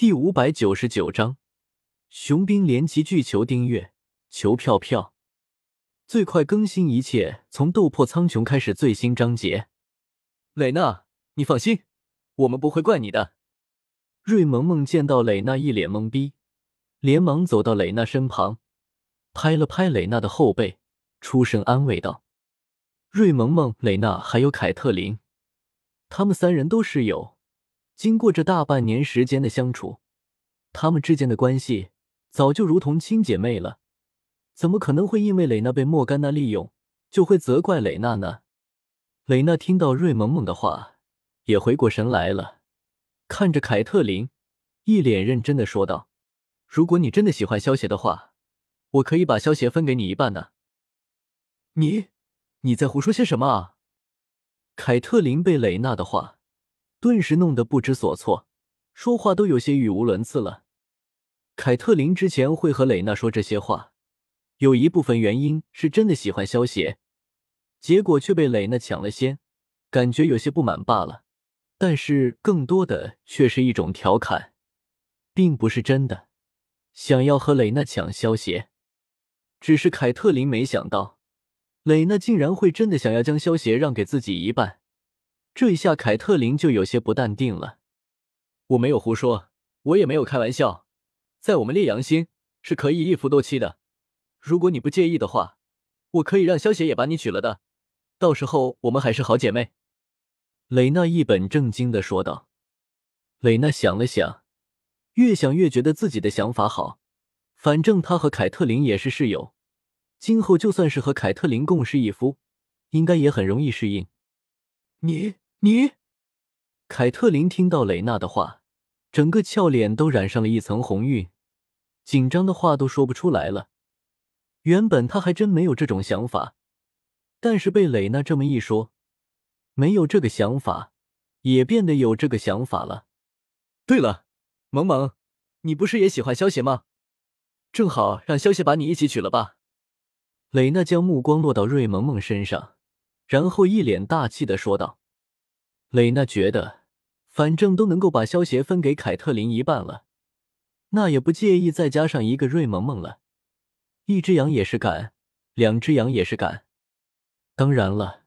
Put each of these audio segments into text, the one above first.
第五百九十九章，雄兵连击巨求订阅求票票，最快更新一切从斗破苍穹开始最新章节。蕾娜，你放心，我们不会怪你的。瑞萌萌见到蕾娜一脸懵逼，连忙走到蕾娜身旁，拍了拍蕾娜的后背，出声安慰道：“瑞萌萌、蕾娜还有凯特琳，他们三人都是友。”经过这大半年时间的相处，他们之间的关系早就如同亲姐妹了，怎么可能会因为蕾娜被莫甘娜利用，就会责怪蕾娜呢？蕾娜听到瑞萌萌的话，也回过神来了，看着凯特琳，一脸认真的说道：“如果你真的喜欢萧邪的话，我可以把萧邪分给你一半呢。”你，你在胡说些什么啊？凯特琳被蕾娜的话。顿时弄得不知所措，说话都有些语无伦次了。凯特琳之前会和蕾娜说这些话，有一部分原因是真的喜欢萧邪，结果却被蕾娜抢了先，感觉有些不满罢了。但是更多的却是一种调侃，并不是真的想要和蕾娜抢萧邪。只是凯特琳没想到，蕾娜竟然会真的想要将萧邪让给自己一半。这一下，凯特琳就有些不淡定了。我没有胡说，我也没有开玩笑，在我们烈阳星是可以一夫多妻的。如果你不介意的话，我可以让萧邪也把你娶了的，到时候我们还是好姐妹。”蕾娜一本正经的说道。蕾娜想了想，越想越觉得自己的想法好。反正她和凯特琳也是室友，今后就算是和凯特琳共侍一夫，应该也很容易适应。你。你，凯特琳听到蕾娜的话，整个俏脸都染上了一层红晕，紧张的话都说不出来了。原本她还真没有这种想法，但是被蕾娜这么一说，没有这个想法也变得有这个想法了。对了，萌萌，你不是也喜欢萧邪吗？正好让萧邪把你一起娶了吧。蕾娜将目光落到瑞萌萌身上，然后一脸大气的说道。蕾娜觉得，反正都能够把萧协分给凯特琳一半了，那也不介意再加上一个瑞萌萌了。一只羊也是赶，两只羊也是赶。当然了，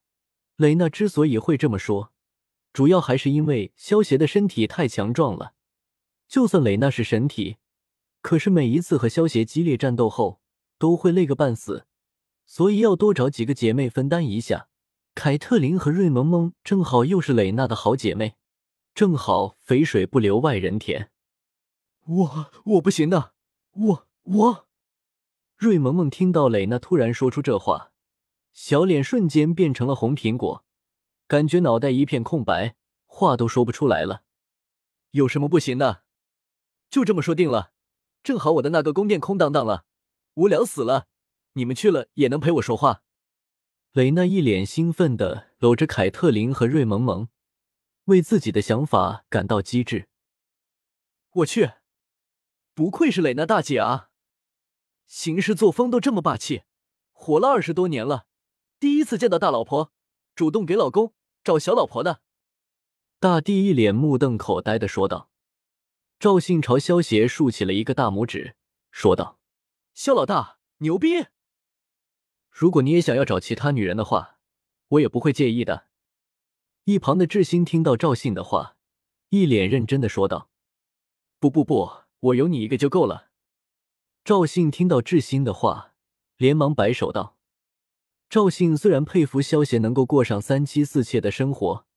蕾娜之所以会这么说，主要还是因为萧协的身体太强壮了。就算蕾娜是神体，可是每一次和萧协激烈战斗后，都会累个半死，所以要多找几个姐妹分担一下。凯特琳和瑞萌萌正好又是蕾娜的好姐妹，正好肥水不流外人田。我我不行的，我我。瑞萌萌听到蕾娜突然说出这话，小脸瞬间变成了红苹果，感觉脑袋一片空白，话都说不出来了。有什么不行的？就这么说定了。正好我的那个宫殿空荡荡了，无聊死了，你们去了也能陪我说话。蕾娜一脸兴奋的搂着凯特琳和瑞萌萌，为自己的想法感到机智。我去，不愧是蕾娜大姐啊，行事作风都这么霸气，活了二十多年了，第一次见到大老婆主动给老公找小老婆的。大地一脸目瞪口呆的说道。赵信朝萧邪竖起了一个大拇指，说道：“萧老大牛逼！”如果你也想要找其他女人的话，我也不会介意的。一旁的智新听到赵信的话，一脸认真的说道：“不不不，我有你一个就够了。”赵信听到智新的话，连忙摆手道：“赵信虽然佩服萧协能够过上三妻四妾的生活，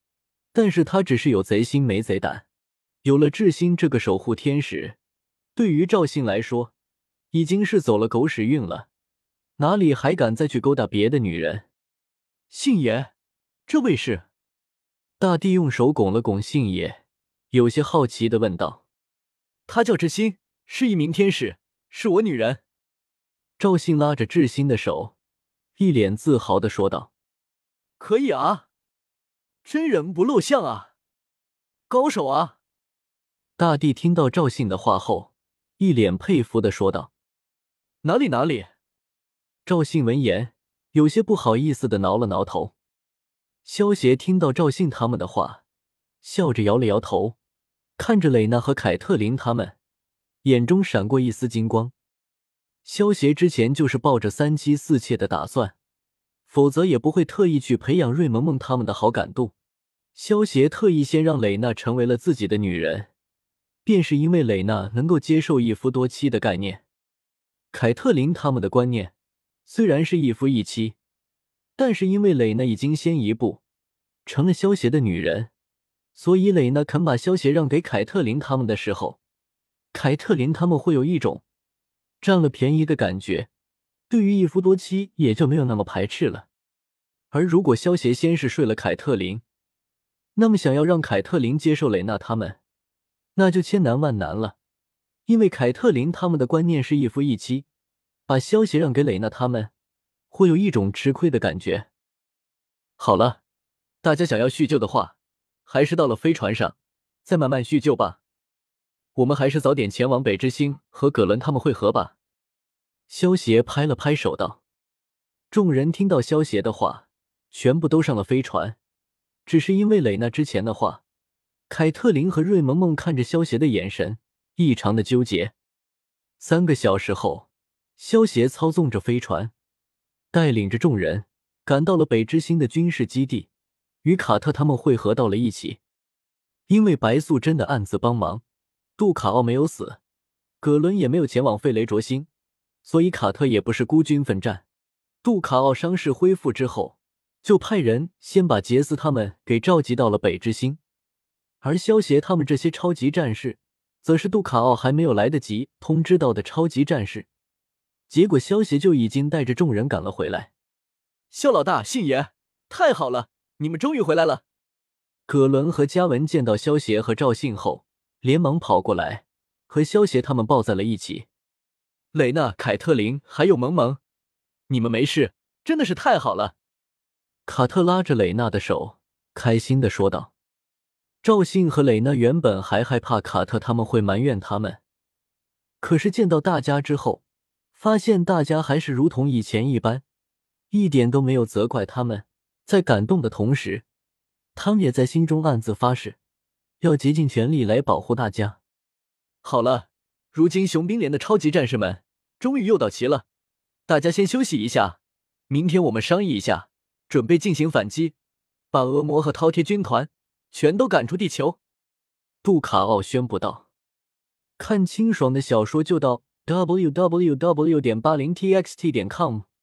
但是他只是有贼心没贼胆。有了智新这个守护天使，对于赵信来说，已经是走了狗屎运了。”哪里还敢再去勾搭别的女人？信爷，这位是？大帝用手拱了拱信爷，有些好奇的问道：“他叫智心，是一名天使，是我女人。”赵信拉着智心的手，一脸自豪的说道：“可以啊，真人不露相啊，高手啊！”大帝听到赵信的话后，一脸佩服的说道：“哪里哪里。”赵信闻言，有些不好意思的挠了挠头。萧协听到赵信他们的话，笑着摇了摇头，看着蕾娜和凯特琳他们，眼中闪过一丝金光。萧协之前就是抱着三妻四妾的打算，否则也不会特意去培养瑞萌萌他们的好感度。萧协特意先让蕾娜成为了自己的女人，便是因为蕾娜能够接受一夫多妻的概念。凯特琳他们的观念虽然是一夫一妻，但是因为蕾娜已经先一步成了萧协的女人，所以蕾娜肯把萧协让给凯特琳他们的时候，凯特琳他们会有一种。占了便宜的感觉，对于一夫多妻也就没有那么排斥了。而如果萧协先是睡了凯特琳，那么想要让凯特琳接受蕾娜他们，那就千难万难了。因为凯特琳他们的观念是一夫一妻，把萧协让给蕾娜他们，会有一种吃亏的感觉。好了，大家想要叙旧的话，还是到了飞船上再慢慢叙旧吧。我们还是早点前往北之星和葛伦他们会合吧。萧协拍了拍手道。众人听到萧协的话，全部都上了飞船。只是因为蕾娜之前的话，凯特琳和瑞萌萌看着萧协的眼神异常的纠结。三个小时后，萧协操纵着飞船，带领着众人赶到了北之星的军事基地，与卡特他们汇合到了一起。因为白素贞的暗自帮忙。杜卡奥没有死，葛伦也没有前往费雷卓星，所以卡特也不是孤军奋战。杜卡奥伤势恢复之后，就派人先把杰斯他们给召集到了北之星，而萧协他们这些超级战士，则是杜卡奥还没有来得及通知到的超级战士。结果萧协就已经带着众人赶了回来。萧老大，信爷，太好了，你们终于回来了。葛伦和嘉文见到萧协和赵信后。连忙跑过来，和萧协他们抱在了一起。雷娜、凯特琳还有萌萌，你们没事，真的是太好了。卡特拉着蕾娜的手，开心的说道。赵信和蕾娜原本还害怕卡特他们会埋怨他们，可是见到大家之后，发现大家还是如同以前一般，一点都没有责怪他们。在感动的同时，他们也在心中暗自发誓。要竭尽全力来保护大家。好了，如今雄兵连的超级战士们终于又到齐了，大家先休息一下，明天我们商议一下，准备进行反击，把恶魔和饕餮军团全都赶出地球。杜卡奥宣布道。看清爽的小说就到 w w w. 点八零 t x t 点 com。